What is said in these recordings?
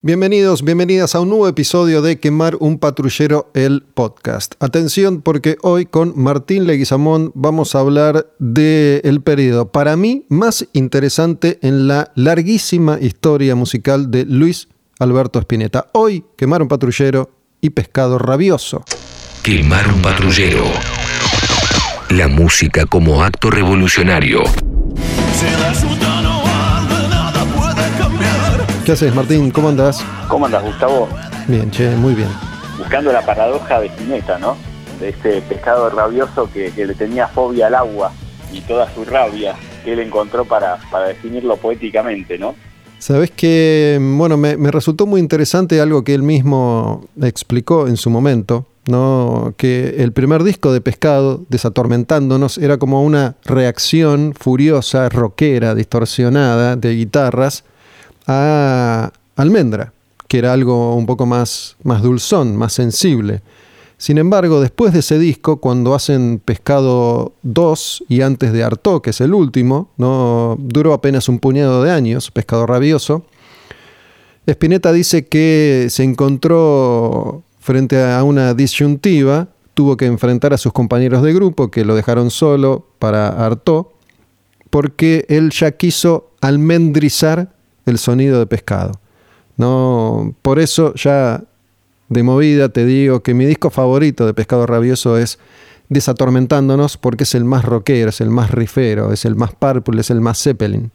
Bienvenidos, bienvenidas a un nuevo episodio de Quemar un patrullero, el podcast. Atención porque hoy con Martín Leguizamón vamos a hablar del periodo para mí más interesante en la larguísima historia musical de Luis Alberto Spinetta. Hoy Quemar un patrullero y Pescado Rabioso. Quemar un patrullero. La música como acto revolucionario. ¿Qué haces Martín? ¿Cómo andás? ¿Cómo andas, Gustavo? Bien, che, muy bien. Buscando la paradoja de Spinetta, ¿no? De este pescado rabioso que, que le tenía fobia al agua y toda su rabia que él encontró para, para definirlo poéticamente, ¿no? Sabes que, bueno, me, me resultó muy interesante algo que él mismo explicó en su momento, ¿no? que el primer disco de Pescado, Desatormentándonos, era como una reacción furiosa, rockera, distorsionada de guitarras a Almendra, que era algo un poco más, más dulzón, más sensible. Sin embargo, después de ese disco, cuando hacen Pescado 2 y antes de Arto, que es el último, ¿no? duró apenas un puñado de años, Pescado Rabioso, Spinetta dice que se encontró frente a una disyuntiva, tuvo que enfrentar a sus compañeros de grupo que lo dejaron solo para Arto, porque él ya quiso almendrizar el sonido de pescado. No, por eso ya de movida te digo que mi disco favorito de Pescado Rabioso es Desatormentándonos porque es el más rockero, es el más rifero, es el más purple, es el más Zeppelin.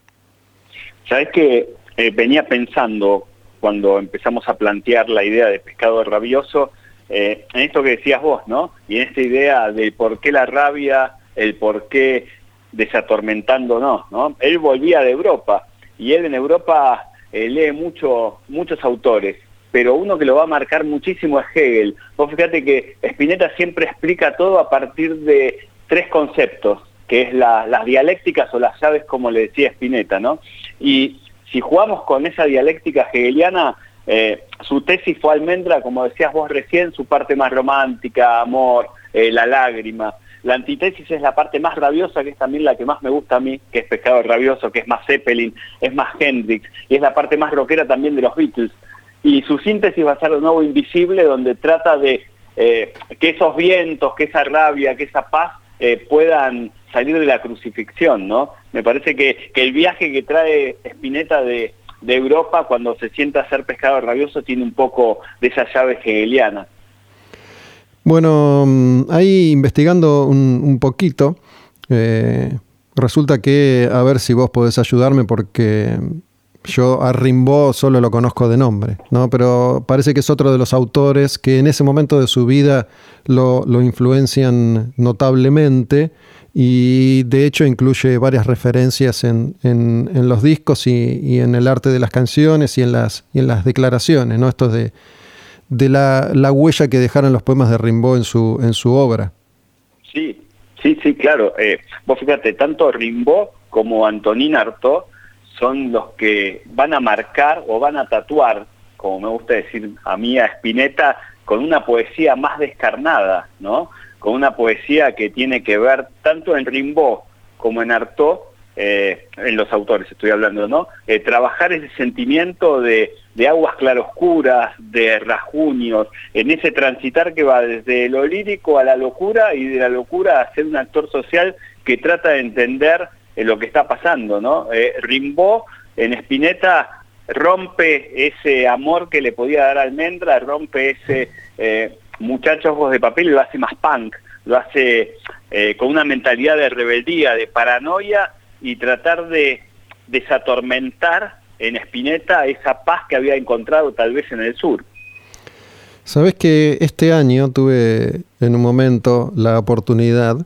Sabes que eh, venía pensando cuando empezamos a plantear la idea de Pescado Rabioso eh, en esto que decías vos, ¿no? Y en esta idea de por qué la rabia, el por qué desatormentándonos, ¿no? Él volvía de Europa y él en Europa eh, lee mucho, muchos autores, pero uno que lo va a marcar muchísimo es Hegel. Vos fíjate que Spinetta siempre explica todo a partir de tres conceptos, que es las dialécticas o las llaves, como le decía Spinetta, ¿no? Y si jugamos con esa dialéctica hegeliana, eh, su tesis fue almendra, como decías vos recién, su parte más romántica, amor, eh, la lágrima. La antítesis es la parte más rabiosa, que es también la que más me gusta a mí, que es Pescado Rabioso, que es más Zeppelin, es más Hendrix, y es la parte más rockera también de los Beatles. Y su síntesis va a ser de nuevo Invisible, donde trata de eh, que esos vientos, que esa rabia, que esa paz eh, puedan salir de la crucifixión, ¿no? Me parece que, el viaje que trae Spinetta de, de Europa cuando se sienta a ser pescado rabioso tiene un poco de esa llave hegeliana. Bueno, mm, ahí investigando un, poquito, eh, resulta que, a ver si vos podés ayudarme porque yo a Rimbaud solo lo conozco de nombre, ¿no? Pero parece que es otro de los autores que en ese momento de su vida lo, influencian notablemente y de hecho incluye varias referencias en, los discos y, en el arte de las canciones y en las, y en las declaraciones, ¿no? Estos de de la, la, huella que dejaron los poemas de Rimbaud en su, en su obra. Sí, sí, sí, claro. Eh, vos fíjate, tanto Rimbaud como Antonín Artaud son los que van a marcar o van a tatuar, como me gusta decir a mí, a Spinetta, con una poesía más descarnada, ¿no? Con una poesía que tiene que ver tanto en Rimbaud como en Artaud eh, en los autores estoy hablando, ¿no? Eh, trabajar ese sentimiento de, aguas claroscuras, de rajunios, en ese transitar que va desde lo lírico a la locura y de la locura a ser un actor social que trata de entender eh, lo que está pasando, ¿no? Rimbaud en Spinetta rompe ese amor que le podía dar Almendra, rompe ese muchacho ojos de papel y lo hace más punk, lo hace con una mentalidad de rebeldía, de paranoia y tratar de desatormentar en Espineta esa paz que había encontrado tal vez en el sur. Sabes que este año tuve en un momento la oportunidad,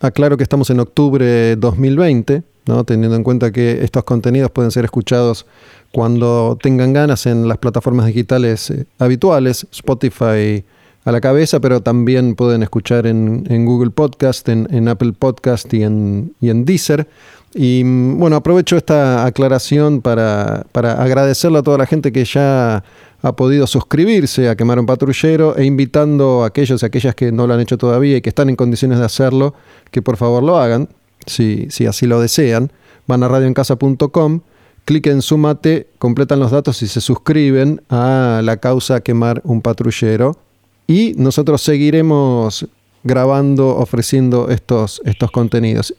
aclaro que estamos en octubre 2020, ¿no? teniendo en cuenta que estos contenidos pueden ser escuchados cuando tengan ganas en las plataformas digitales eh, habituales, Spotify, a la cabeza, pero también pueden escuchar en, Google Podcast, en, Apple Podcast y en, Deezer. Y mm, bueno, aprovecho esta aclaración para, para agradecerle a toda la gente que ya ha podido suscribirse a Quemar un Patrullero e invitando a aquellos y aquellas que no lo han hecho todavía y que están en condiciones de hacerlo, que por favor lo hagan, si, si así lo desean. Van a radioencasa.com clic en Sumate, completan los datos y se suscriben a la causa Quemar un Patrullero. Y nosotros seguiremos grabando, ofreciendo estos, estos contenidos.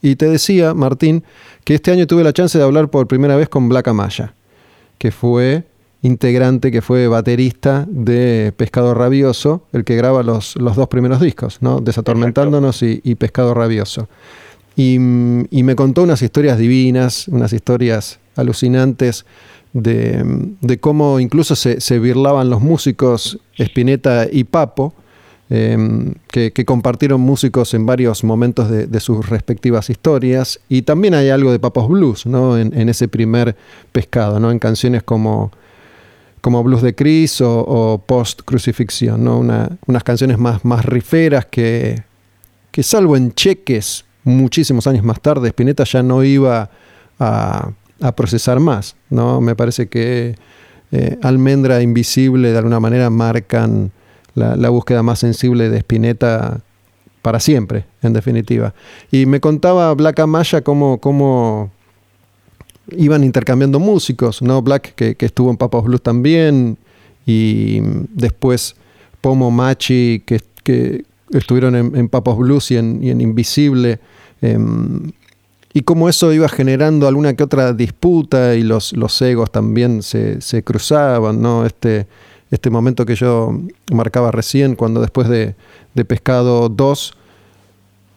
Y te decía, Martín, que este año tuve la chance de hablar por primera vez con Black Amaya, que fue integrante, que fue baterista de Pescado Rabioso, el que graba los, los dos primeros discos, ¿no? Desatormentándonos y, Pescado Rabioso. Y, me contó unas historias divinas, unas historias alucinantes de, cómo incluso se, se birlaban los músicos Spinetta y Papo, Em, que, compartieron músicos en varios momentos de, sus respectivas historias. Y también hay algo de Papos Blues ¿no? en, ese primer pescado, ¿no? en canciones como, como Blues de Chris o, Post Crucifixión, ¿no? unas canciones más, más riferas que, que, salvo en cheques muchísimos años más tarde, Spinetta ya no iba a, procesar más. ¿no? Me parece que eh, Almendra Invisible de alguna manera marcan la, búsqueda más sensible de Spinetta para siempre, en definitiva. Y me contaba Black Amaya cómo, cómo iban intercambiando músicos, ¿no? Black, que, estuvo en Papas Blues también, y después Pomo Machi, que, que estuvieron en, Papas Blues y en, Invisible. Em, y cómo eso iba generando alguna que otra disputa y los, los egos también se, se cruzaban, ¿no? Este, este momento que yo marcaba recién, cuando después de, Pescado 2,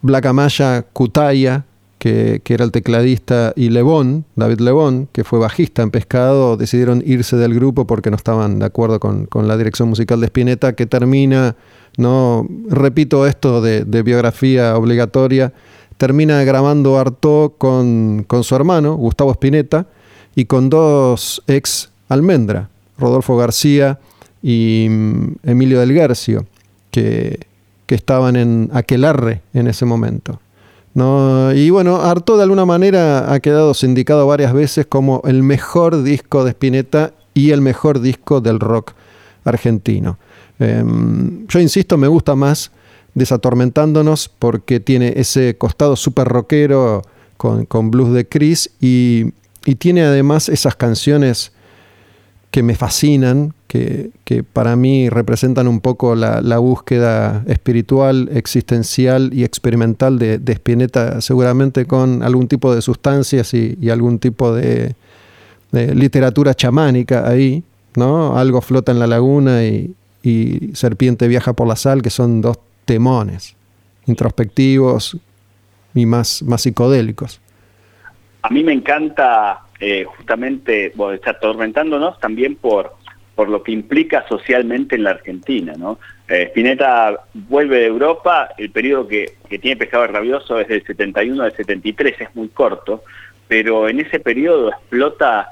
Black Amaya, Cutaya, que, era el tecladista, y Lebón, David Lebón, que fue bajista en Pescado, decidieron irse del grupo porque no estaban de acuerdo con, la dirección musical de Spinetta, que termina, no repito esto de, biografía obligatoria, termina grabando Artaud con, con su hermano, Gustavo Spinetta, y con dos ex Almendra, Rodolfo García y mm, Emilio del Garcio, que, estaban en Aquelarre en ese momento. ¿no? Y bueno, Arto de alguna manera ha quedado sindicado varias veces como el mejor disco de Spinetta y el mejor disco del rock argentino. Em, yo insisto, me gusta más Desatormentándonos porque tiene ese costado súper rockero con, blues de Chris y, y tiene además esas canciones que me fascinan, que, para mí representan un poco la, búsqueda espiritual, existencial y experimental de, de, Spinetta, seguramente con algún tipo de sustancias y, algún tipo de, literatura chamánica ahí, ¿no? Algo flota en la laguna y, Serpiente viaja por la sal, que son dos temones introspectivos y más, más psicodélicos. A mí me encanta eh, justamente, bueno, está atormentándonos también por, por lo que implica socialmente en la Argentina, ¿no? Eh, Spinetta vuelve de Europa, el periodo que, que tiene Pescado Rabioso es del 71 al 73, es muy corto, pero en ese periodo explota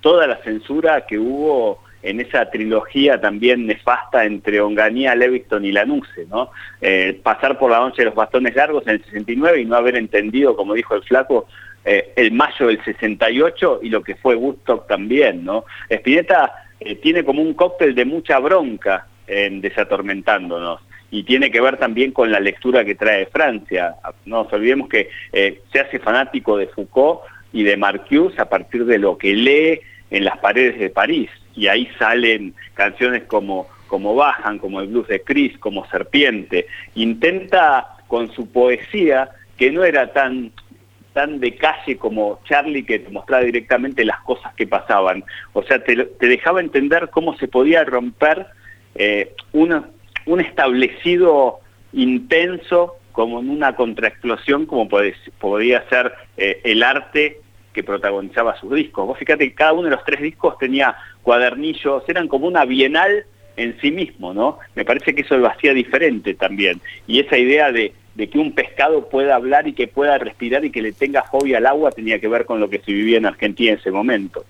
toda la censura que hubo en esa trilogía también nefasta entre Onganía, Leviston y Lanuse, ¿no? Eh, pasar por la noche de los bastones largos en el 69 y no haber entendido, como dijo el flaco, eh, el mayo del 68 y lo que fue Woodstock también, ¿no? Spinetta eh, tiene como un cóctel de mucha bronca en Desatormentándonos y tiene que ver también con la lectura que trae Francia. No nos olvidemos que se hace fanático de Foucault y de Marcuse a partir de lo que lee en las paredes de París y ahí salen canciones como como Bajan, como el blues de Chris, como Serpiente. Intenta con su poesía, que no era tan tan de calle como Charlie que te mostraba directamente las cosas que pasaban. O sea, te, dejaba entender cómo se podía romper eh, un establecido intenso como en una contraexplosión como podía ser eh, el arte que protagonizaba sus discos. Vos fíjate que cada uno de los tres discos tenía cuadernillos, eran como una bienal en sí mismo, ¿no? Me parece que eso lo hacía diferente también. Y esa idea de que un pescado pueda hablar y que pueda respirar y que le tenga fobia al agua tenía que ver con lo que se vivía en Argentina en ese momento.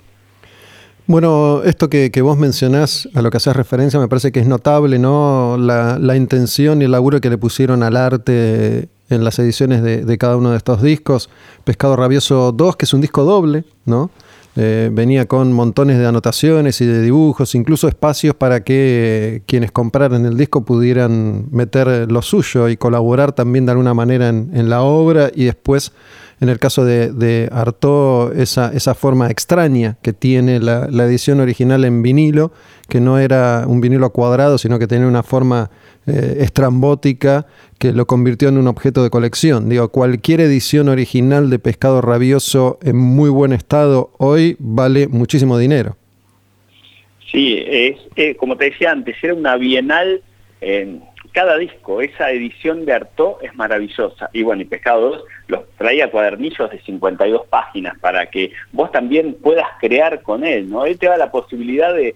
Bueno, esto que, vos mencionás, a lo que haces referencia, me parece que es notable, ¿no? La, intención y el laburo que le pusieron al arte en las ediciones de, de cada uno de estos discos. Pescado Rabioso 2, que es un disco doble, ¿no? Eh, venía con montones de anotaciones y de dibujos, incluso espacios para que quienes compraran el disco pudieran meter lo suyo y colaborar también de alguna manera en, la obra y después En el caso de, de Artaud, esa, esa forma extraña que tiene la, edición original en vinilo, que no era un vinilo cuadrado, sino que tenía una forma eh, estrambótica que lo convirtió en un objeto de colección. Digo, cualquier edición original de Pescado Rabioso en muy buen estado hoy vale muchísimo dinero. Sí, es, como te decía antes, era una bienal en cada disco, esa edición de Artaud es maravillosa. Y bueno, y Pescado 2 los traía cuadernillos de 52 páginas para que vos también puedas crear con él, ¿no? Él te da la posibilidad de,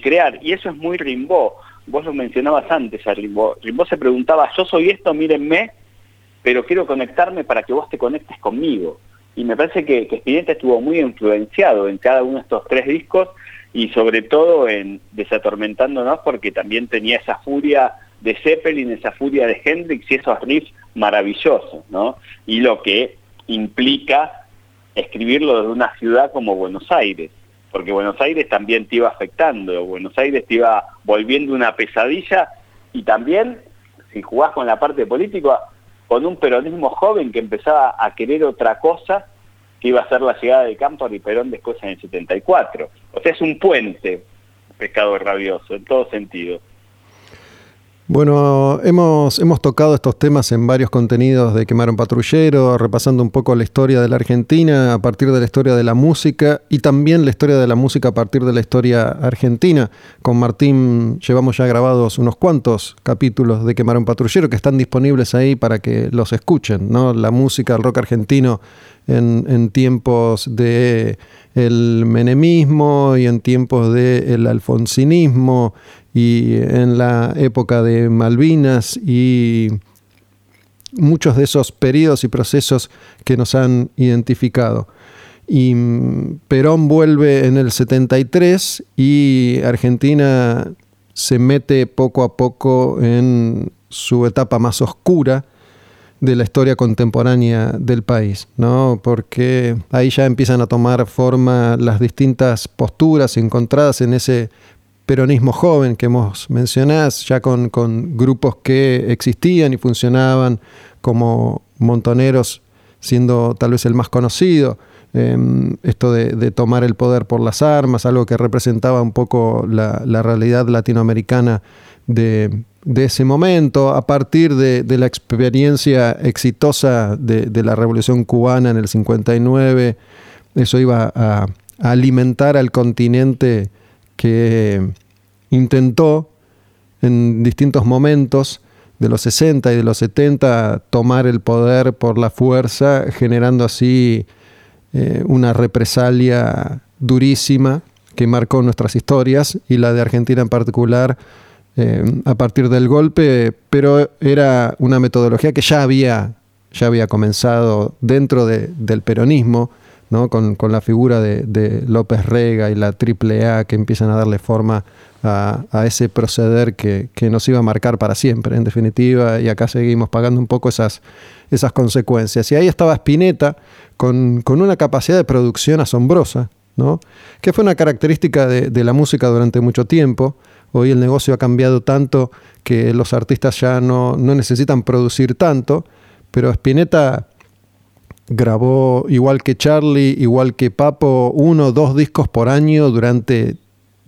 crear, y eso es muy Rimbaud. Vos lo mencionabas antes a Rimbaud. Rimbaud se preguntaba, yo soy esto, mírenme, pero quiero conectarme para que vos te conectes conmigo. Y me parece que, que estuvo muy influenciado en cada uno de estos tres discos y sobre todo en Desatormentándonos porque también tenía esa furia de Zeppelin, esa furia de Hendrix y esos riffs maravillosos, ¿no? Y lo que implica escribirlo desde una ciudad como Buenos Aires, porque Buenos Aires también te iba afectando, Buenos Aires te iba volviendo una pesadilla y también, si jugás con la parte política, con un peronismo joven que empezaba a querer otra cosa, que iba a ser la llegada de Campos y Perón después en el 74. O sea, es un puente, pescado rabioso, en todo sentido. Bueno, hemos, hemos tocado estos temas en varios contenidos de Quemar un Patrullero, repasando un poco la historia de la Argentina a partir de la historia de la música y también la historia de la música a partir de la historia argentina. Con Martín llevamos ya grabados unos cuantos capítulos de Quemar un Patrullero que están disponibles ahí para que los escuchen. ¿no? La música, el rock argentino en, tiempos de el menemismo y en tiempos del alfonsinismo y en la época de Malvinas y muchos de esos periodos y procesos que nos han identificado. Y mm, Perón vuelve en el 73 y Argentina se mete poco a poco en su etapa más oscura de la historia contemporánea del país, ¿no? Porque ahí ya empiezan a tomar forma las distintas posturas encontradas en ese peronismo joven que hemos mencionado, ya con, grupos que existían y funcionaban como Montoneros, siendo tal vez el más conocido. Em, esto de, tomar el poder por las armas, algo que representaba un poco la, realidad latinoamericana de, ese momento, a partir de, la experiencia exitosa de, la Revolución Cubana en el 59, eso iba a alimentar al continente que intentó en distintos momentos de los 60 y de los 70 tomar el poder por la fuerza, generando así eh, una represalia durísima que marcó nuestras historias y la de Argentina en particular eh, a partir del golpe, pero era una metodología que ya había, ya había comenzado dentro del peronismo con, la figura de, López Rega y la AAA que empiezan a darle forma a, ese proceder que, nos iba a marcar para siempre, en definitiva, y acá seguimos pagando un poco esas, esas consecuencias. Y ahí estaba Spinetta con, una capacidad de producción asombrosa, ¿no? que fue una característica de, la música durante mucho tiempo. Hoy el negocio ha cambiado tanto que los artistas ya no, no necesitan producir tanto, pero Spinetta grabó igual que Charlie, igual que Papo, uno, dos discos por año durante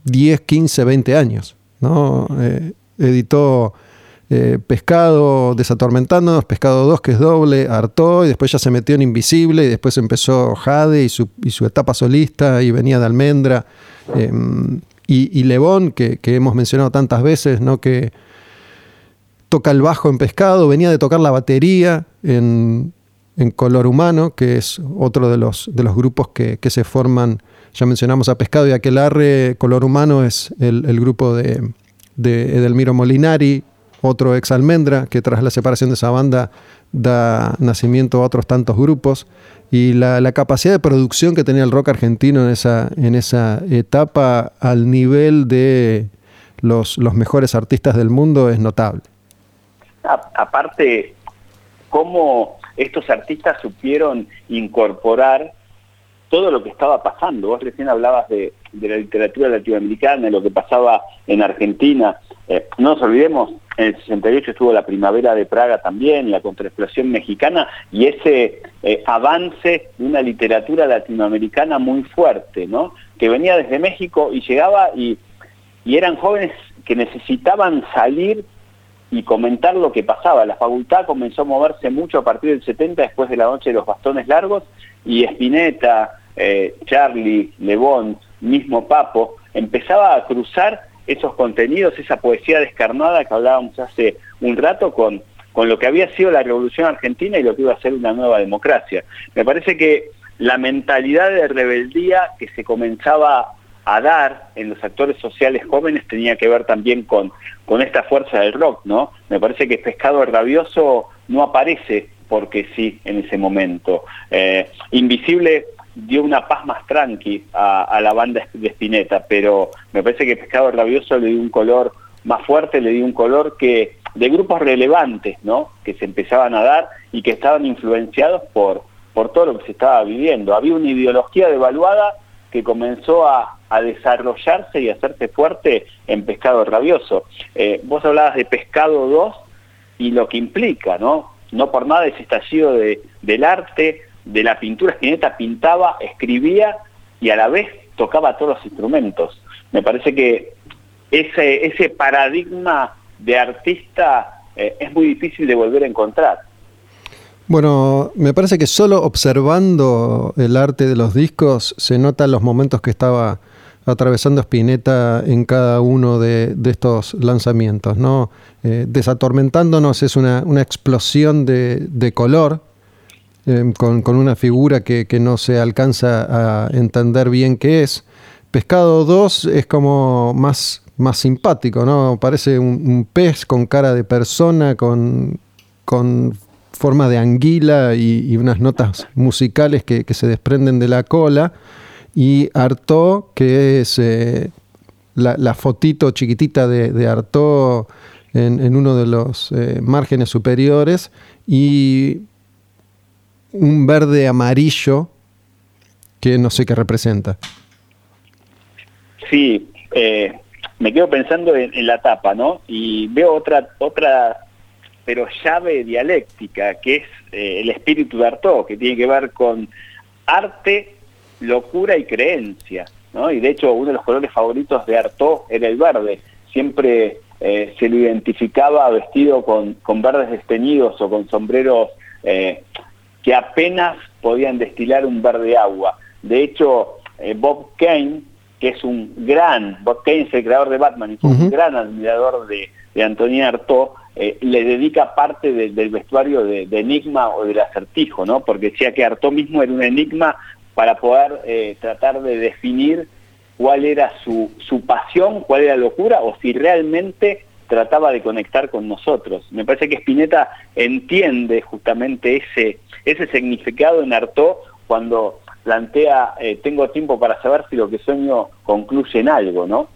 10, 15, 20 años. ¿no? Eh, editó eh, Pescado, Desatormentándonos, Pescado 2, que es doble, hartó, y después ya se metió en Invisible, y después empezó Jade y su, etapa solista, y venía de Almendra, em, y, y Levón, que, que, hemos mencionado tantas veces, ¿no? que toca el bajo en Pescado, venía de tocar la batería en en Color Humano, que es otro de los, de los grupos que, se forman, ya mencionamos a Pescado y Aquelarre, Color Humano es el, grupo de, Edelmiro Molinari, otro ex Almendra, que tras la separación de esa banda da nacimiento a otros tantos grupos, y la, capacidad de producción que tenía el rock argentino en esa, en esa etapa al nivel de los, los mejores artistas del mundo es notable. aparte, cómo estos artistas supieron incorporar todo lo que estaba pasando. Vos recién hablabas de, la literatura latinoamericana, de lo que pasaba en Argentina. Eh, no nos olvidemos en el 68 estuvo la primavera de Praga también, la contraexplosión mexicana, y ese eh, avance de una literatura latinoamericana muy fuerte, ¿no? que venía desde México y llegaba y, y eran jóvenes que necesitaban salir y comentar lo que pasaba. La facultad comenzó a moverse mucho a partir del 70, después de la noche de los bastones largos, y Spinetta, eh, Charlie, Lebón, mismo Papo, empezaba a cruzar esos contenidos, esa poesía descarnada que hablábamos hace un rato con, con lo que había sido la Revolución Argentina y lo que iba a ser una nueva democracia. Me parece que la mentalidad de rebeldía que se comenzaba a dar en los actores sociales jóvenes tenía que ver también con, con esta fuerza del rock, ¿no? Me parece que Pescado Rabioso no aparece porque sí en ese momento. Eh, Invisible dio una paz más tranqui a, la banda de Spinetta, pero me parece que Pescado Rabioso le dio un color más fuerte, le dio un color que de grupos relevantes, ¿no? Que se empezaban a dar y que estaban influenciados por, por todo lo que se estaba viviendo. Había una ideología devaluada que comenzó a, desarrollarse y a hacerse fuerte en Pescado Rabioso. Eh, vos hablabas de Pescado 2 y lo que implica, ¿no? No por nada ese estallido de, del arte, de la pintura, Spinetta pintaba, escribía y a la vez tocaba todos los instrumentos. Me parece que ese, ese paradigma de artista eh, es muy difícil de volver a encontrar. Bueno, me parece que solo observando el arte de los discos se notan los momentos que estaba atravesando Spinetta en cada uno de, estos lanzamientos. ¿no? Eh, desatormentándonos es una, explosión de color, Em, con, una figura que, no se alcanza a entender bien qué es. Pescado 2 es como más, más simpático, ¿no? Parece un, pez con cara de persona, con, con forma de anguila y, unas notas musicales que, se desprenden de la cola. Y Artaud, que es eh, la, fotito chiquitita de, de Artaud en, uno de los eh, márgenes superiores. Y un verde amarillo que no sé qué representa. Sí, eh, me quedo pensando en, la tapa, ¿no? Y veo otra, otra, pero llave dialéctica, que es eh, el espíritu de Artaud, que tiene que ver con arte, locura y creencia, ¿no? Y de hecho uno de los colores favoritos de Artaud era el verde. Siempre eh, se lo identificaba vestido con, con verdes desteñidos o con sombreros que apenas podían destilar un verde agua. De hecho, eh, Bob Kane, que es un gran, Bob Kane es el creador de Batman y fue un gran admirador de, de Antonin Artaud, eh, le dedica parte del vestuario de, Enigma o del acertijo, ¿no? Porque decía que Artaud mismo era un enigma para poder eh, tratar de definir cuál era su, su pasión, cuál era la locura, o si realmente trataba de conectar con nosotros. Me parece que Spinetta entiende justamente ese, ese significado en Artaud cuando plantea, eh, tengo tiempo para saber si lo que sueño concluye en algo, ¿no?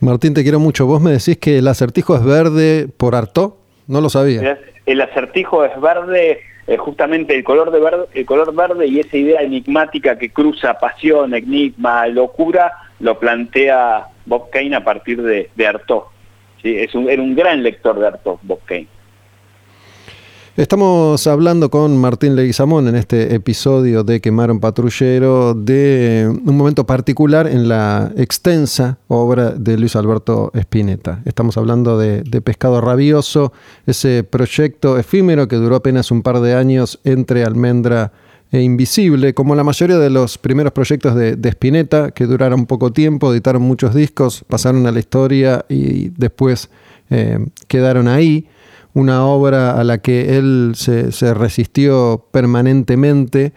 Martín, te quiero mucho. Vos me decís que el acertijo es verde por Artaud. No lo sabía. El acertijo es verde, eh, justamente el color, de verde, el color verde y esa idea enigmática que cruza pasión, enigma, locura, lo plantea Bob Kane a partir de, de Artaud. ¿sí? Es un, era un gran lector de Artaud, Bob Kane. Estamos hablando con Martín Leguizamón en este episodio de Quemaron Patrullero de un momento particular en la extensa obra de Luis Alberto Spinetta. Estamos hablando de, Pescado Rabioso, ese proyecto efímero que duró apenas un par de años entre Almendra e Invisible, como la mayoría de los primeros proyectos de, Spinetta, que duraron poco tiempo, editaron muchos discos, pasaron a la historia y después eh, quedaron ahí. Una obra a la que él se, resistió permanentemente.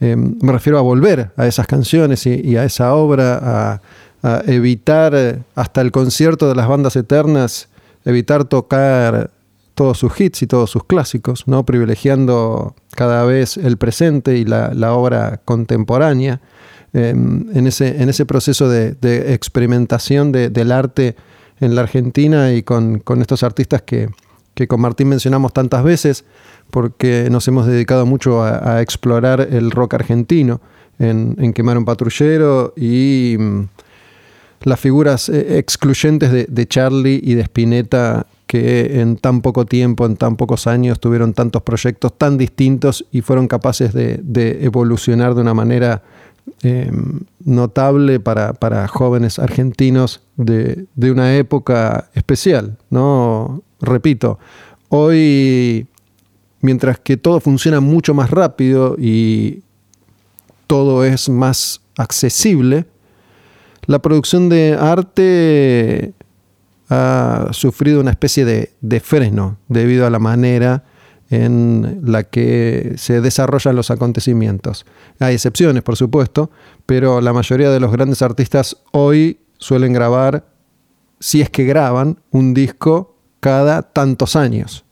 Eh, me refiero a volver a esas canciones y, a esa obra, a evitar hasta el concierto de las bandas eternas, evitar tocar todos sus hits y todos sus clásicos, ¿no? privilegiando cada vez el presente y la, obra contemporánea. Em, en, ese, en ese proceso de, experimentación del arte en la Argentina y con, estos artistas que, con Martín mencionamos tantas veces, porque nos hemos dedicado mucho a, explorar el rock argentino en, en Quemar un Patrullero y mm, las figuras eh, excluyentes de, Charlie y de Spinetta que en tan poco tiempo, en tan pocos años, tuvieron tantos proyectos tan distintos y fueron capaces de, evolucionar de una manera em, notable para, jóvenes argentinos de, una época especial. ¿no? Repito, hoy, mientras que todo funciona mucho más rápido y todo es más accesible, la producción de arte ha sufrido una especie de, freno debido a la manera en la que se desarrollan los acontecimientos. Hay excepciones, por supuesto, pero la mayoría de los grandes artistas hoy suelen grabar, si es que graban, un disco cada tantos años.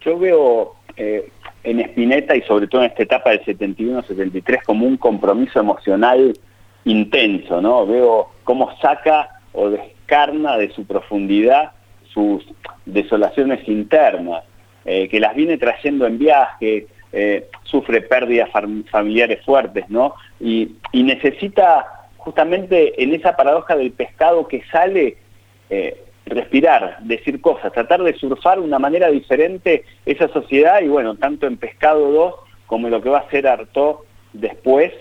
Yo veo eh, en Spinetta y sobre todo en esta etapa del 71-73 como un compromiso emocional intenso, ¿no? Veo cómo saca o descarna de su profundidad sus desolaciones internas, eh, que las viene trayendo en viaje, eh, sufre pérdidas familiares fuertes, ¿no? Y, necesita justamente en esa paradoja del pescado que sale, eh, respirar, decir cosas, tratar de surfar de una manera diferente esa sociedad y bueno, tanto en Pescado 2 como en lo que va a ser Artaud después,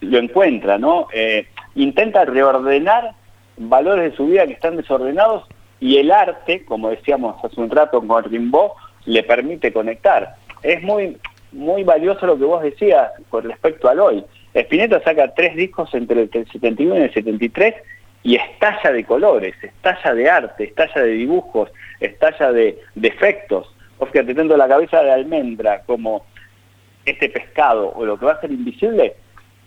lo encuentra, ¿no? Eh, intenta reordenar valores de su vida que están desordenados y el arte, como decíamos hace un rato con Rimbaud, le permite conectar. Es muy, muy valioso lo que vos decías con respecto al hoy. Spinetta saca tres discos entre el 71 y el 73 y estalla de colores, estalla de arte, estalla de dibujos, estalla de, defectos. efectos. Vos fíjate, tanto la cabeza de almendra como este pescado o lo que va a ser invisible,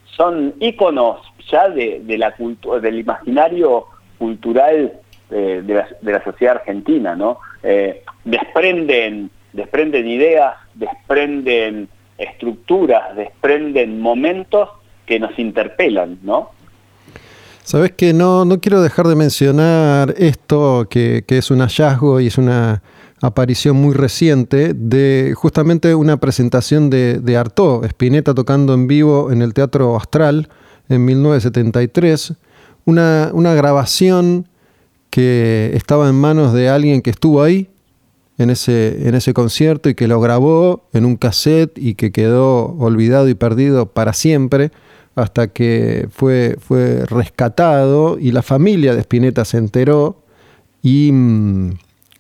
son íconos ya de, la del imaginario cultural eh, de, la, sociedad argentina, ¿no? Eh, desprenden, desprenden ideas, desprenden estructuras, desprenden momentos que nos interpelan, ¿no? Sabes que no, no quiero dejar de mencionar esto, que, que es un hallazgo y es una aparición muy reciente de justamente una presentación de, de Spinetta tocando en vivo en el Teatro Astral en 1973, una, una grabación que estaba en manos de alguien que estuvo ahí en ese, en ese concierto y que lo grabó en un cassette y que quedó olvidado y perdido para siempre hasta que fue, fue rescatado y la familia de Spinetta se enteró y mm,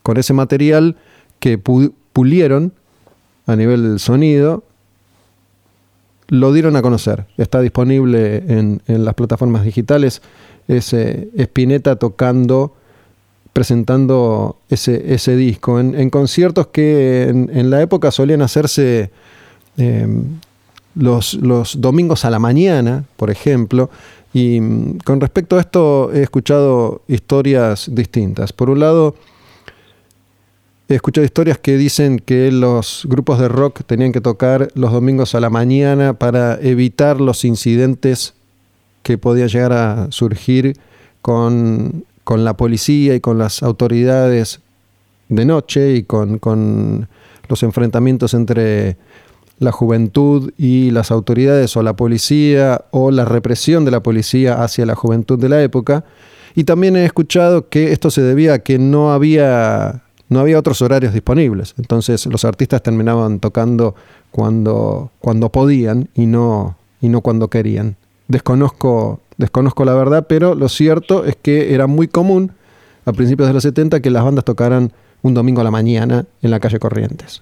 con ese material que pulieron a nivel del sonido, lo dieron a conocer. Está disponible en, las plataformas digitales. ese Spinetta tocando, presentando ese, ese disco. En, conciertos que en, la época solían hacerse em, los, los domingos a la mañana, por ejemplo. Y mm, con respecto a esto he escuchado historias distintas. Por un lado, He escuchado historias que dicen que los grupos de rock tenían que tocar los domingos a la mañana para evitar los incidentes que podían llegar a surgir con, la policía y con las autoridades de noche y con, con los enfrentamientos entre la juventud y las autoridades o la policía o la represión de la policía hacia la juventud de la época. Y también he escuchado que esto se debía a que no había no había otros horarios disponibles. Entonces los artistas terminaban tocando cuando, cuando podían y no, y no cuando querían. Desconozco, desconozco la verdad, pero lo cierto es que era muy común a principios de los 70 que las bandas tocaran un domingo a la mañana en la calle Corrientes.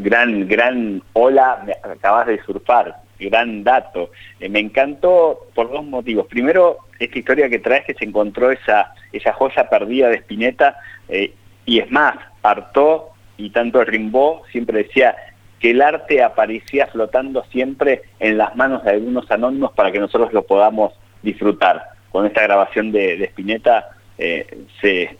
Gran, gran ola, me acabas de surfar, gran dato. Eh, me encantó por dos motivos. Primero, esta historia que traes que se encontró esa, esa joya perdida de Spinetta eh, y es más, Artaud y tanto Rimbaud siempre decía que el arte aparecía flotando siempre en las manos de algunos anónimos para que nosotros lo podamos disfrutar. Con esta grabación de, Spinetta eh, se,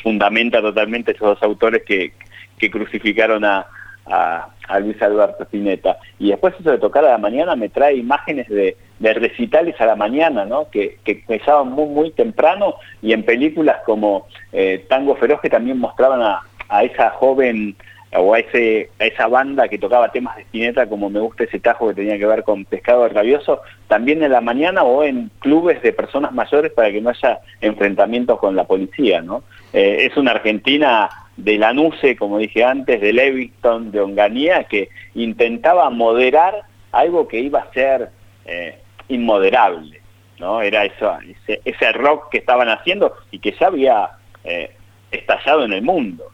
fundamenta totalmente esos dos autores que, que crucificaron a, a, Luis Alberto Spinetta. Y después eso de tocar a la mañana me trae imágenes de, recitales a la mañana, ¿no? Que, que empezaban muy, muy temprano y en películas como eh, Tango Feroz que también mostraban a, esa joven o a, ese, a esa banda que tocaba temas de Spinetta, como me gusta ese tajo que tenía que ver con pescado rabioso, también en la mañana o en clubes de personas mayores para que no haya enfrentamientos con la policía. ¿no? Eh, es una Argentina de Lanuse, como dije antes, de Leviston, de Onganía, que intentaba moderar algo que iba a ser eh, inmoderable. ¿no? Era eso, ese, rock que estaban haciendo y que ya había eh, estallado en el mundo.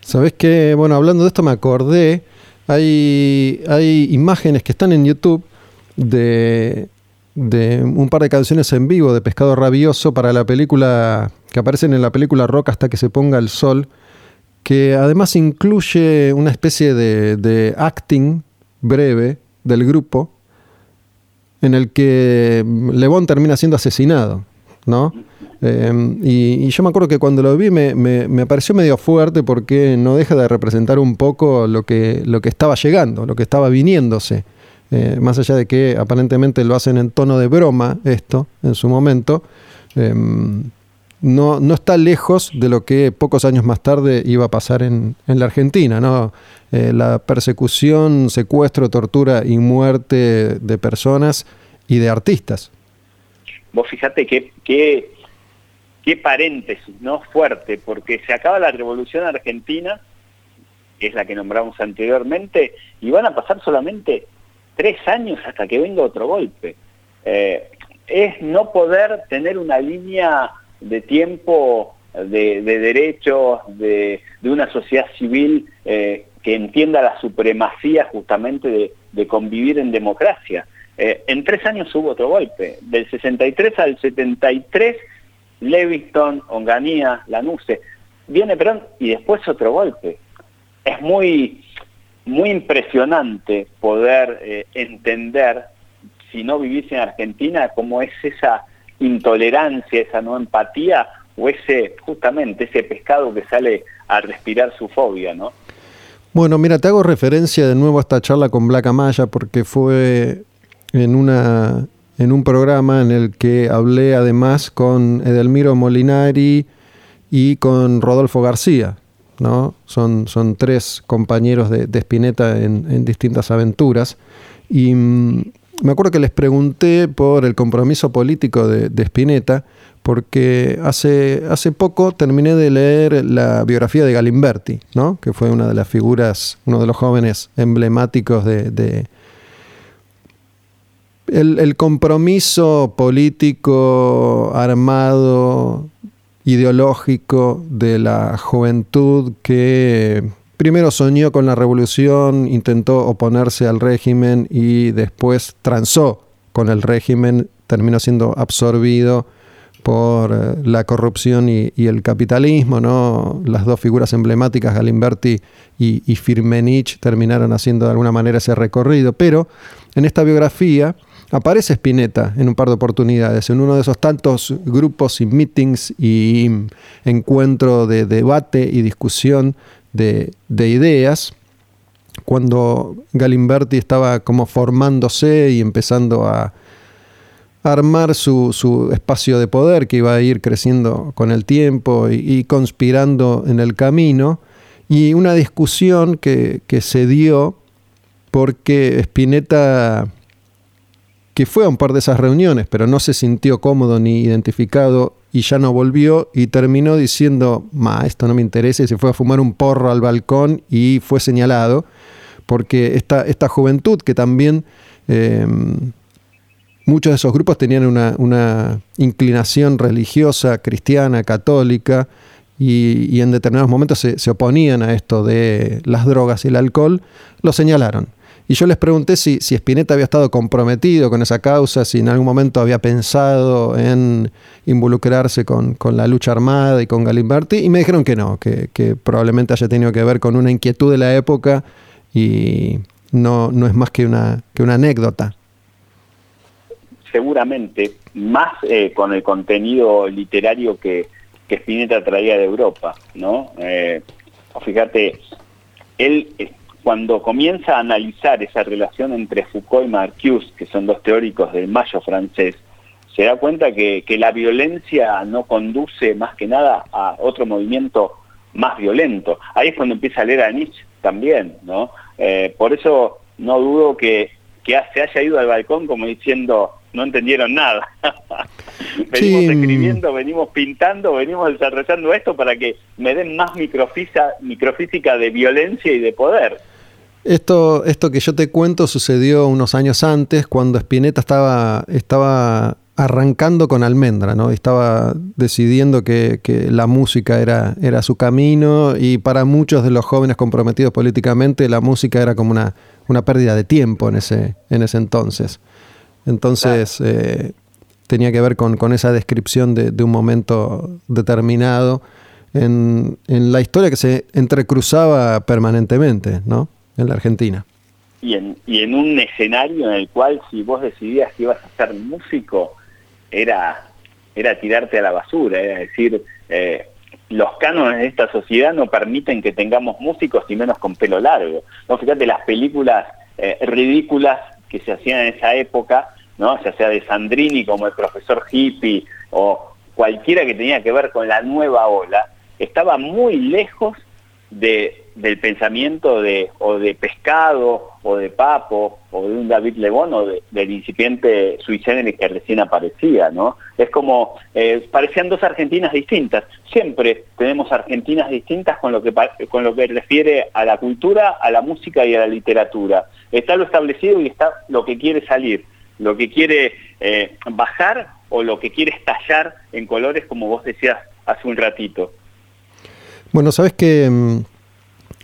Sabes que, bueno, hablando de esto me acordé, hay, hay imágenes que están en YouTube de, de un par de canciones en vivo de Pescado Rabioso para la película, que aparecen en la película Rock hasta que se ponga el sol, que además incluye una especie de, de acting breve del grupo en el que Levón termina siendo asesinado, ¿no? Em, y, yo me acuerdo que cuando lo vi me, me, pareció medio fuerte porque no deja de representar un poco lo que, lo que estaba llegando, lo que estaba viniéndose. Eh, más allá de que aparentemente lo hacen en tono de broma esto en su momento, em, no, no, está lejos de lo que pocos años más tarde iba a pasar en, en la Argentina. ¿no? Eh, la persecución, secuestro, tortura y muerte de personas y de artistas. Vos fíjate que, que qué paréntesis, ¿no? Fuerte, porque se acaba la revolución argentina, que es la que nombramos anteriormente, y van a pasar solamente tres años hasta que venga otro golpe. Eh, es no poder tener una línea de tiempo de, derechos, de, una sociedad civil eh, que entienda la supremacía justamente de, convivir en democracia. Eh, en tres años hubo otro golpe, del 63 al 73 Leviston, Onganía, Lanuse. Viene Perón y después otro golpe. Es muy, muy impresionante poder eh, entender, si no vivís en Argentina, cómo es esa intolerancia, esa no empatía o ese, justamente, ese pescado que sale a respirar su fobia, ¿no? Bueno, mira, te hago referencia de nuevo a esta charla con Black Amaya porque fue en una en un programa en el que hablé además con Edelmiro Molinari y con Rodolfo García. ¿No? Son, son tres compañeros de, de Spinetta en, distintas aventuras. Y mm, me acuerdo que les pregunté por el compromiso político de, de Spinetta, porque hace, hace poco terminé de leer la biografía de Galimberti, ¿no? que fue una de las figuras, uno de los jóvenes emblemáticos de, el, compromiso político, armado, ideológico de la juventud que primero soñó con la revolución, intentó oponerse al régimen y después transó con el régimen, terminó siendo absorbido por eh, la corrupción y, el capitalismo, ¿no? Las dos figuras emblemáticas, Galimberti y, y Firmenich, terminaron haciendo de alguna manera ese recorrido. Pero en esta biografía aparece Spinetta en un par de oportunidades, en uno de esos tantos grupos y meetings y encuentro de debate y discusión de, ideas, cuando Galimberti estaba como formándose y empezando a armar su, espacio de poder que iba a ir creciendo con el tiempo y, conspirando en el camino, y una discusión que, que se dio porque Spinetta que fue a un par de esas reuniones, pero no se sintió cómodo ni identificado y ya no volvió y terminó diciendo, ma, esto no me interesa y se fue a fumar un porro al balcón y fue señalado, porque esta, esta juventud que también em, muchos de esos grupos tenían una, inclinación religiosa, cristiana, católica, y, en determinados momentos se, se oponían a esto de las drogas y el alcohol, lo señalaron. Y yo les pregunté si, si Spinetta había estado comprometido con esa causa, si en algún momento había pensado en involucrarse con, la lucha armada y con Galimberti, y me dijeron que no, que, probablemente haya tenido que ver con una inquietud de la época y no, no es más que una, que una anécdota. Seguramente, más eh, con el contenido literario que, que Spinetta traía de Europa, ¿no? Eh, fíjate, él cuando comienza a analizar esa relación entre Foucault y Marcuse, que son dos teóricos del mayo francés, se da cuenta que, la violencia no conduce más que nada a otro movimiento más violento. Ahí es cuando empieza a leer a Nietzsche también, ¿no? Eh, por eso no dudo que, que se haya ido al balcón como diciendo, no entendieron nada. venimos escribiendo, venimos pintando, venimos desarrollando esto para que me den más microfísica de violencia y de poder. Esto, esto que yo te cuento sucedió unos años antes, cuando Spinetta estaba, estaba arrancando con Almendra, ¿no? Estaba decidiendo que, la música era, era, su camino y para muchos de los jóvenes comprometidos políticamente la música era como una, una pérdida de tiempo en ese, en ese entonces. Entonces eh, tenía que ver con, esa descripción de, un momento determinado en, en, la historia que se entrecruzaba permanentemente, ¿no? En la Argentina. Y en, y en un escenario en el cual si vos decidías que ibas a ser músico, era, era tirarte a la basura, era decir, eh, los cánones de esta sociedad no permiten que tengamos músicos y menos con pelo largo. No, fíjate las películas eh, ridículas que se hacían en esa época, ¿no? ya sea de Sandrini como el profesor hippie o cualquiera que tenía que ver con la nueva ola, estaba muy lejos de del pensamiento de o de Pescado o de Papo o de un David Lebón o del incipiente sui generis que recién aparecía, ¿no? Es como, eh, parecían dos Argentinas distintas. Siempre tenemos Argentinas distintas con lo que con lo que refiere a la cultura, a la música y a la literatura. Está lo establecido y está lo que quiere salir, lo que quiere eh, bajar o lo que quiere estallar en colores, como vos decías hace un ratito. Bueno, sabes que mm,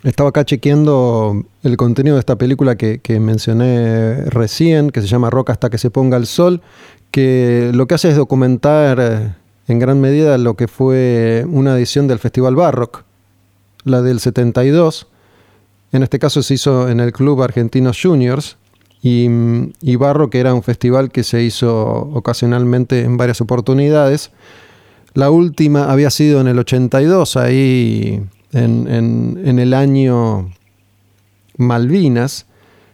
estaba acá chequeando el contenido de esta película que, mencioné recién, que se llama Roca hasta que se ponga el sol, que lo que hace es documentar eh, en gran medida lo que fue una edición del Festival Barrock, la del 72. En este caso se hizo en el Club Argentinos Juniors, y, y Barrock era un festival que se hizo ocasionalmente en varias oportunidades. La última había sido en el 82, ahí en, el año Malvinas,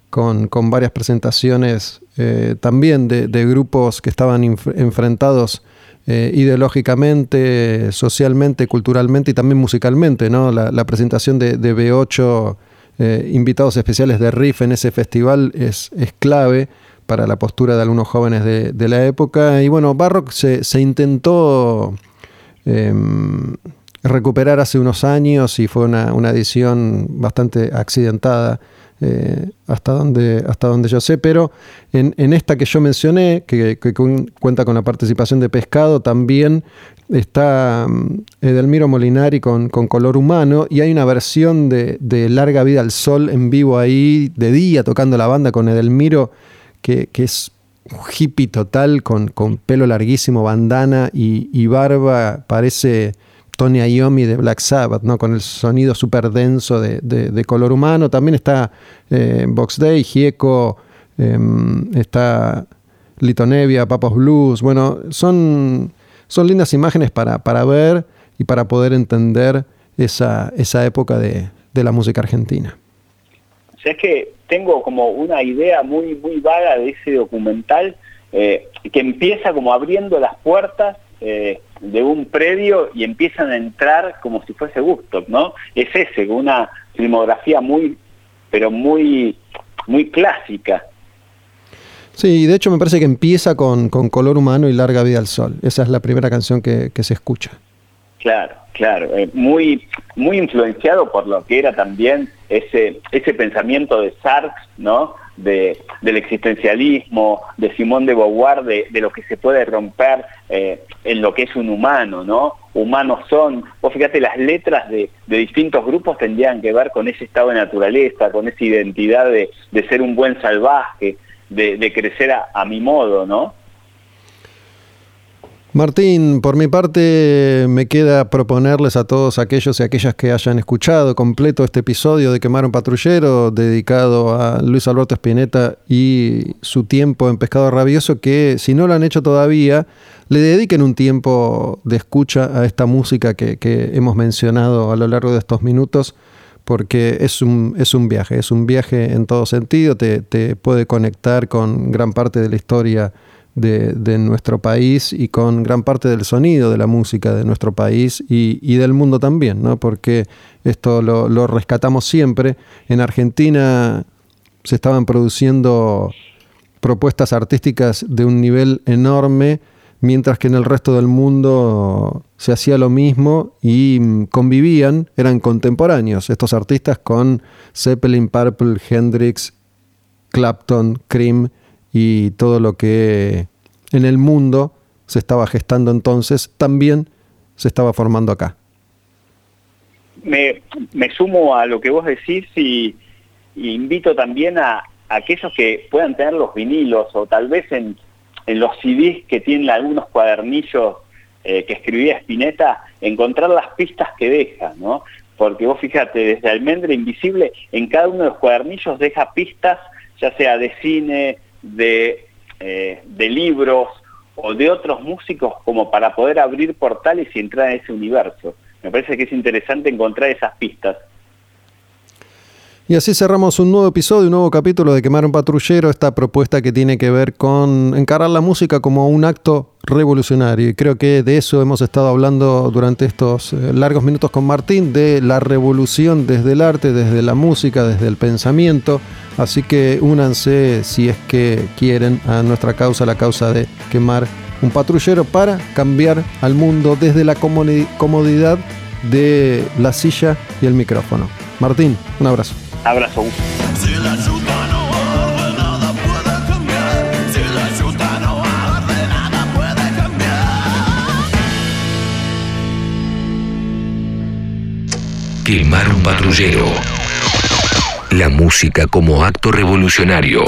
con, varias presentaciones eh, también de, grupos que estaban enfrentados eh, ideológicamente, socialmente, culturalmente y también musicalmente. ¿no? La, presentación de, B8, eh, invitados especiales de Riff en ese festival, es, es clave para la postura de algunos jóvenes de, la época. Y bueno, Barrock se, intentó em, recuperar hace unos años y fue una, edición bastante accidentada eh, hasta, donde, hasta donde yo sé, pero en, esta que yo mencioné, que, cuenta con la participación de Pescado, también está mm, Edelmiro Molinari con, color humano y hay una versión de, Larga Vida al Sol en vivo ahí, de día, tocando la banda con Edelmiro, que, es un hippie total, con, con pelo larguísimo, bandana y, barba, parece Tony Iommi de Black Sabbath, ¿no? con el sonido súper denso de, color humano. También está eh, Box Day, Gieco, em, está Lito Nevia, Papos Blues. Bueno, son, son lindas imágenes para, para ver y para poder entender esa, esa época de, la música argentina. Es que tengo como una idea muy, muy vaga de ese documental eh, que empieza como abriendo las puertas eh, de un predio y empiezan a entrar como si fuese gusto, ¿no? Es ese, una filmografía muy, pero muy, muy clásica. Sí, de hecho me parece que empieza con, Color Humano y Larga Vida al Sol. Esa es la primera canción que, se escucha. Claro, claro. Eh, muy, muy influenciado por lo que era también ese, ese pensamiento de Sartre, ¿no? de, del existencialismo, de Simón de Beauvoir, de, lo que se puede romper eh, en lo que es un humano, ¿no? Humanos son, vos fíjate, las letras de, distintos grupos tendrían que ver con ese estado de naturaleza, con esa identidad de, ser un buen salvaje, de, crecer a mi modo, ¿no? Martín, por mi parte me queda proponerles a todos aquellos y aquellas que hayan escuchado completo este episodio de Quemar un Patrullero dedicado a Luis Alberto Spinetta y su tiempo en Pescado Rabioso que si no lo han hecho todavía, le dediquen un tiempo de escucha a esta música que, hemos mencionado a lo largo de estos minutos porque es un, es un viaje, es un viaje en todo sentido, te, te puede conectar con gran parte de la historia de, nuestro país y con gran parte del sonido de la música de nuestro país y, del mundo también, ¿no? porque esto lo, lo, rescatamos siempre. En Argentina se estaban produciendo propuestas artísticas de un nivel enorme, mientras que en el resto del mundo se hacía lo mismo y mm, convivían, eran contemporáneos estos artistas con Zeppelin, Purple, Hendrix, Clapton, Cream y todo lo que en el mundo se estaba gestando entonces, también se estaba formando acá. Me, sumo a lo que vos decís y, invito también a, aquellos que puedan tener los vinilos o tal vez en, los CDs que tienen algunos cuadernillos eh, que escribía Spinetta, encontrar las pistas que deja, ¿no? Porque vos fíjate, desde Almendra Invisible, en cada uno de los cuadernillos deja pistas, ya sea de cine, eh, de, libros o de otros músicos como para poder abrir portales y entrar en ese universo. Me parece que es interesante encontrar esas pistas. Y así cerramos un nuevo episodio, un nuevo capítulo de Quemar un Patrullero, esta propuesta que tiene que ver con encarar la música como un acto revolucionario. Y creo que de eso hemos estado hablando durante estos eh, largos minutos con Martín, de la revolución desde el arte, desde la música, desde el pensamiento. Así que únanse si es que quieren a nuestra causa, la causa de quemar un patrullero para cambiar al mundo desde la comodidad de la silla y el micrófono. Martín, un abrazo. Abrazo. Quemar un patrullero. La música como acto revolucionario.